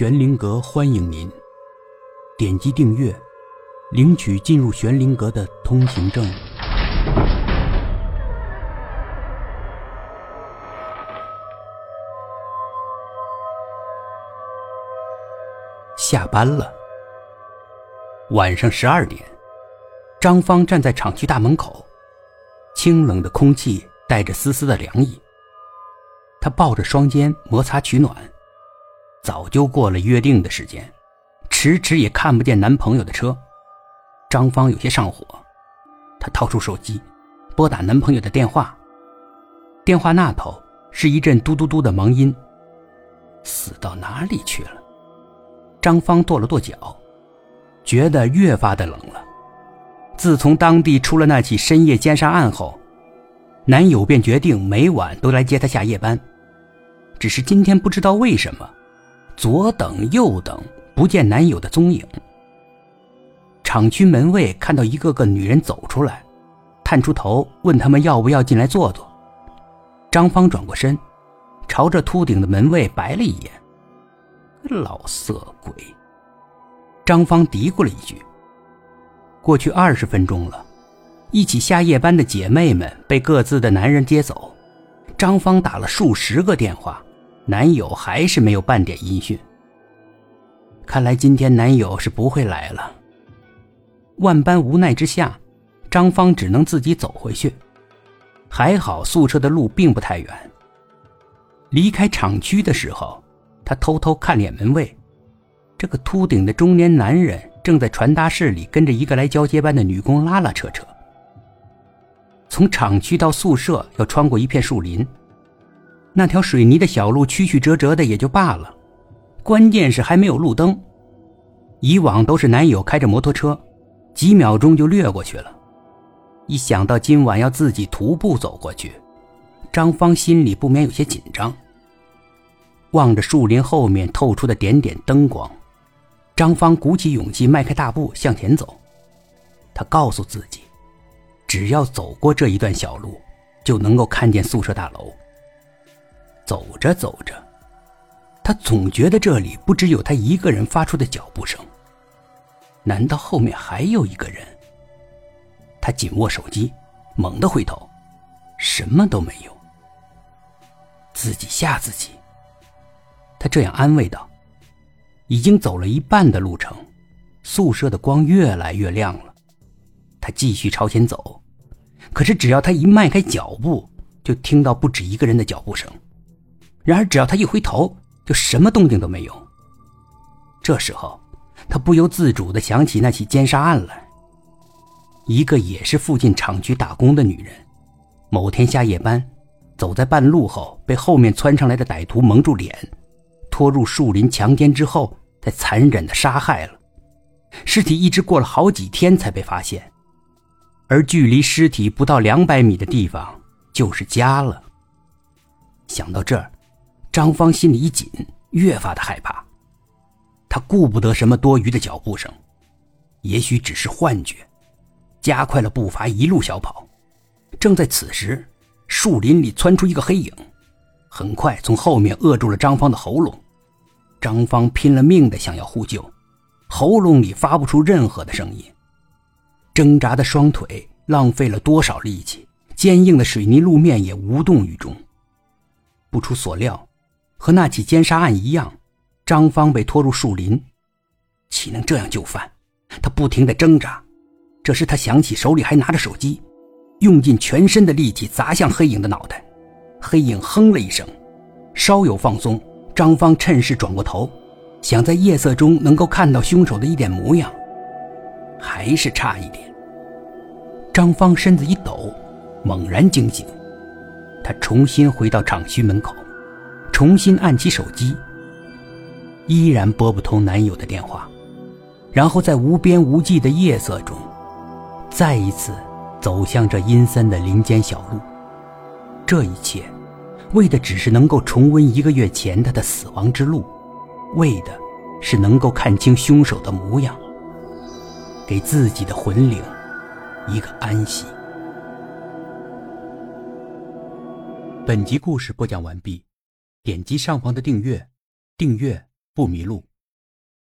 玄灵阁欢迎您，点击订阅，领取进入玄灵阁的通行证。下班了，晚上十二点，张芳站在厂区大门口，清冷的空气带着丝丝的凉意。她抱着双肩摩擦取暖。早就过了约定的时间，迟迟也看不见男朋友的车，张芳有些上火。她掏出手机，拨打男朋友的电话。电话那头是一阵嘟嘟嘟的忙音。死到哪里去了？张芳跺了跺脚，觉得越发的冷了。自从当地出了那起深夜奸杀案后，男友便决定每晚都来接她下夜班。只是今天不知道为什么。左等右等，不见男友的踪影。厂区门卫看到一个个女人走出来，探出头问他们要不要进来坐坐。张芳转过身，朝着秃顶的门卫白了一眼：“老色鬼。”张芳嘀咕了一句。过去二十分钟了，一起下夜班的姐妹们被各自的男人接走，张芳打了数十个电话。男友还是没有半点音讯。看来今天男友是不会来了。万般无奈之下，张芳只能自己走回去。还好宿舍的路并不太远。离开厂区的时候，她偷偷看脸门卫，这个秃顶的中年男人正在传达室里跟着一个来交接班的女工拉拉扯扯。从厂区到宿舍要穿过一片树林。那条水泥的小路曲曲折折的也就罢了，关键是还没有路灯。以往都是男友开着摩托车，几秒钟就掠过去了。一想到今晚要自己徒步走过去，张芳心里不免有些紧张。望着树林后面透出的点点灯光，张芳鼓起勇气迈开大步向前走。她告诉自己，只要走过这一段小路，就能够看见宿舍大楼。走着走着，他总觉得这里不只有他一个人发出的脚步声。难道后面还有一个人？他紧握手机，猛地回头，什么都没有。自己吓自己。他这样安慰道：“已经走了一半的路程，宿舍的光越来越亮了。”他继续朝前走，可是只要他一迈开脚步，就听到不止一个人的脚步声。然而，只要他一回头，就什么动静都没有。这时候，他不由自主地想起那起奸杀案来。一个也是附近厂区打工的女人，某天下夜班，走在半路后，被后面窜上来的歹徒蒙住脸，拖入树林强奸之后，再残忍地杀害了。尸体一直过了好几天才被发现，而距离尸体不到两百米的地方就是家了。想到这儿。张芳心里一紧，越发的害怕。他顾不得什么多余的脚步声，也许只是幻觉，加快了步伐，一路小跑。正在此时，树林里窜出一个黑影，很快从后面扼住了张芳的喉咙。张芳拼了命的想要呼救，喉咙里发不出任何的声音，挣扎的双腿浪费了多少力气，坚硬的水泥路面也无动于衷。不出所料。和那起奸杀案一样，张芳被拖入树林，岂能这样就范？他不停地挣扎。这时他想起手里还拿着手机，用尽全身的力气砸向黑影的脑袋。黑影哼了一声，稍有放松。张芳趁势转过头，想在夜色中能够看到凶手的一点模样，还是差一点。张芳身子一抖，猛然惊醒，他重新回到厂区门口。重新按起手机，依然拨不通男友的电话，然后在无边无际的夜色中，再一次走向这阴森的林间小路。这一切，为的只是能够重温一个月前他的死亡之路，为的是能够看清凶手的模样，给自己的魂灵一个安息。本集故事播讲完毕。点击上方的订阅，订阅不迷路。